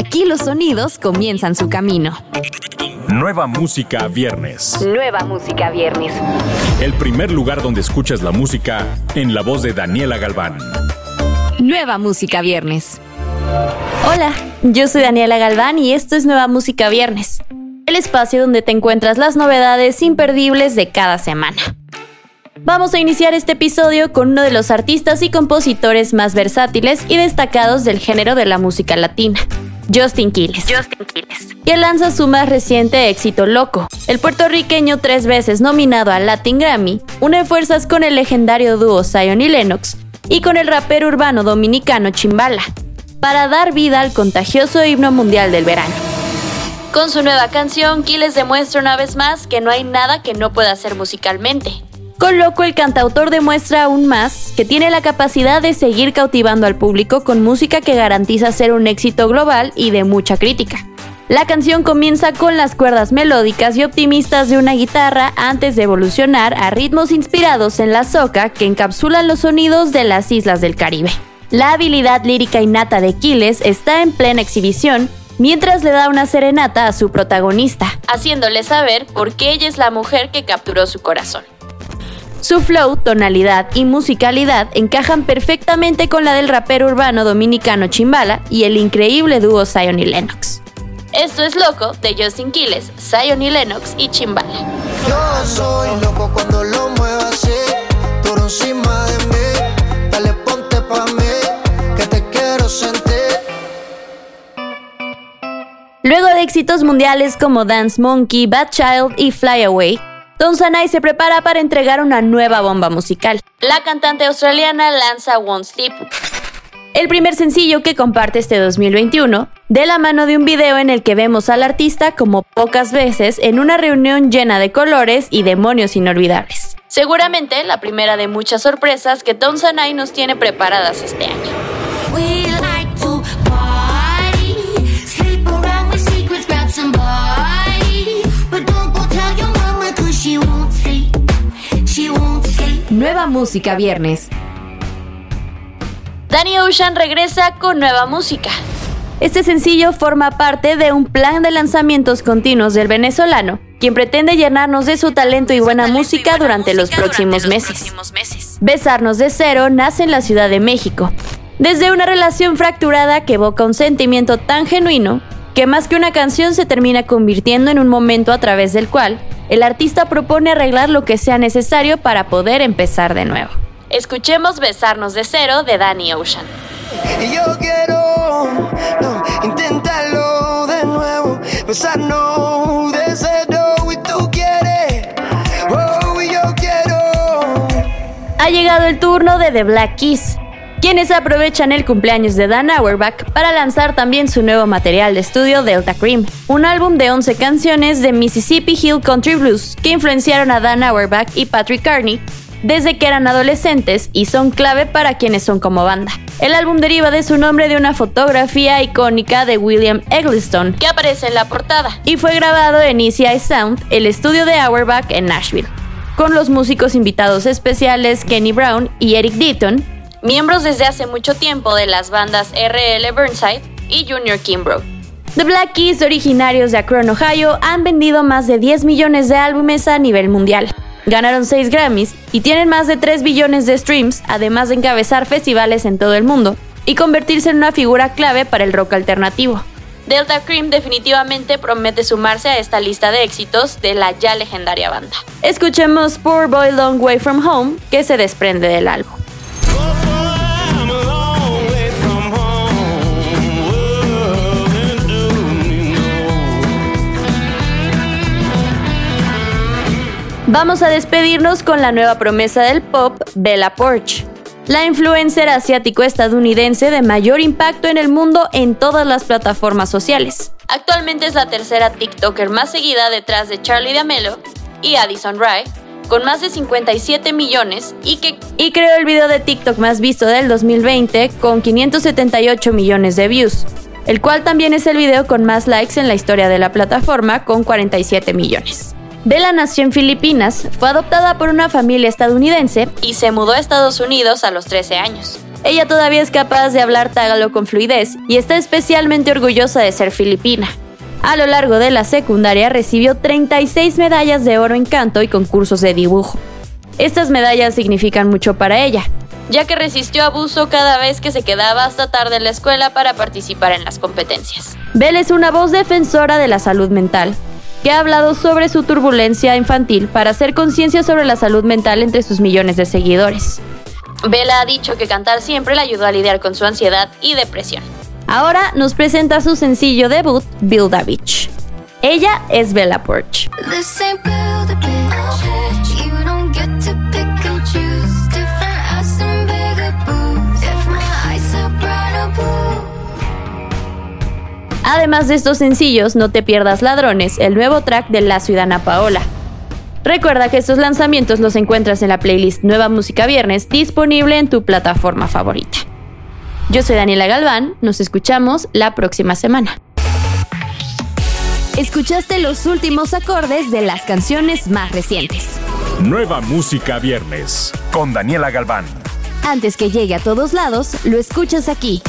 Aquí los sonidos comienzan su camino. Nueva música viernes. Nueva música viernes. El primer lugar donde escuchas la música en la voz de Daniela Galván. Nueva música viernes. Hola, yo soy Daniela Galván y esto es Nueva Música Viernes, el espacio donde te encuentras las novedades imperdibles de cada semana. Vamos a iniciar este episodio con uno de los artistas y compositores más versátiles y destacados del género de la música latina, Justin Quiles. Justin Quiles. Y lanza su más reciente éxito Loco. El puertorriqueño tres veces nominado al Latin Grammy une fuerzas con el legendario dúo Zion y Lennox y con el rapero urbano dominicano Chimbala para dar vida al contagioso himno mundial del verano. Con su nueva canción, Quiles demuestra una vez más que no hay nada que no pueda hacer musicalmente. Con Loco, el cantautor demuestra aún más que tiene la capacidad de seguir cautivando al público con música que garantiza ser un éxito global y de mucha crítica. La canción comienza con las cuerdas melódicas y optimistas de una guitarra antes de evolucionar a ritmos inspirados en la soca que encapsulan los sonidos de las islas del Caribe. La habilidad lírica innata de Quiles está en plena exhibición mientras le da una serenata a su protagonista, haciéndole saber por qué ella es la mujer que capturó su corazón. Su flow, tonalidad y musicalidad encajan perfectamente con la del rapero urbano dominicano Chimbala y el increíble dúo Zion y Lennox. Esto es Loco de Justin Quiles, Zion y Lennox y Chimbala. Yo soy loco cuando lo muevo así, por encima de mí. Dale, ponte pa' mí, que te quiero sentir. Luego de éxitos mundiales como Dance Monkey, Bad Child y Fly Away, Don Sanai se prepara para entregar una nueva bomba musical. La cantante australiana lanza Won't Sleep, el primer sencillo que comparte este 2021, de la mano de un video en el que vemos al artista como pocas veces en una reunión llena de colores y demonios inolvidables. Seguramente la primera de muchas sorpresas que Don Sanai nos tiene preparadas este año. Nueva música viernes. Danny Ocean regresa con nueva música. Este sencillo forma parte de un plan de lanzamientos continuos del venezolano, quien pretende llenarnos de su talento y buena música durante los próximos meses. Besarnos de cero nace en la Ciudad de México, desde una relación fracturada que evoca un sentimiento tan genuino que más que una canción se termina convirtiendo en un momento a través del cual el artista propone arreglar lo que sea necesario para poder empezar de nuevo. Escuchemos Besarnos de cero de Danny Ocean. Y yo quiero, no, inténtalo de nuevo, besarnos de cero y tú quieres, oh, y yo quiero. Ha llegado el turno de The Black Keys, quienes aprovechan el cumpleaños de Dan Auerbach para lanzar también su nuevo material de estudio Delta Cream, un álbum de 11 canciones de Mississippi Hill Country Blues que influenciaron a Dan Auerbach y Patrick Carney desde que eran adolescentes y son clave para quienes son como banda. El álbum deriva de su nombre de una fotografía icónica de William Eggleston que aparece en la portada y fue grabado en Eye Sound, el estudio de Auerbach en Nashville, con los músicos invitados especiales Kenny Brown y Eric Deaton, miembros desde hace mucho tiempo de las bandas RL Burnside y Junior Kimbrough. The Black Keys, originarios de Akron, Ohio, han vendido más de 10 millones de álbumes a nivel mundial. Ganaron 6 Grammys y tienen más de 3 billones de streams, además de encabezar festivales en todo el mundo y convertirse en una figura clave para el rock alternativo. Delta Cream definitivamente promete sumarse a esta lista de éxitos de la ya legendaria banda. Escuchemos Poor Boy Long Way From Home, que se desprende del álbum. Vamos a despedirnos con la nueva promesa del pop, Bella Porch. La influencer asiático-estadounidense de mayor impacto en el mundo en todas las plataformas sociales. Actualmente es la tercera TikToker más seguida detrás de Charlie D'Amelio y Addison Rae, con más de 57 millones y que y creó el video de TikTok más visto del 2020 con 578 millones de views, el cual también es el video con más likes en la historia de la plataforma con 47 millones. Bella nació en Filipinas, fue adoptada por una familia estadounidense y se mudó a Estados Unidos a los 13 años. Ella todavía es capaz de hablar tagalo con fluidez y está especialmente orgullosa de ser filipina. A lo largo de la secundaria recibió 36 medallas de oro en canto y concursos de dibujo. Estas medallas significan mucho para ella, ya que resistió abuso cada vez que se quedaba hasta tarde en la escuela para participar en las competencias. Belle es una voz defensora de la salud mental, que ha hablado sobre su turbulencia infantil para hacer conciencia sobre la salud mental entre sus millones de seguidores. Bella ha dicho que cantar siempre le ayudó a lidiar con su ansiedad y depresión. Ahora nos presenta su sencillo debut, Build a Beach. Ella es Bella Porch. Además de estos sencillos, no te pierdas Ladrones, el nuevo track de La Ciudadana Paola. Recuerda que estos lanzamientos los encuentras en la playlist Nueva Música Viernes disponible en tu plataforma favorita. Yo soy Daniela Galván, nos escuchamos la próxima semana. Escuchaste los últimos acordes de las canciones más recientes. Nueva Música Viernes con Daniela Galván. Antes que llegue a todos lados, lo escuchas aquí.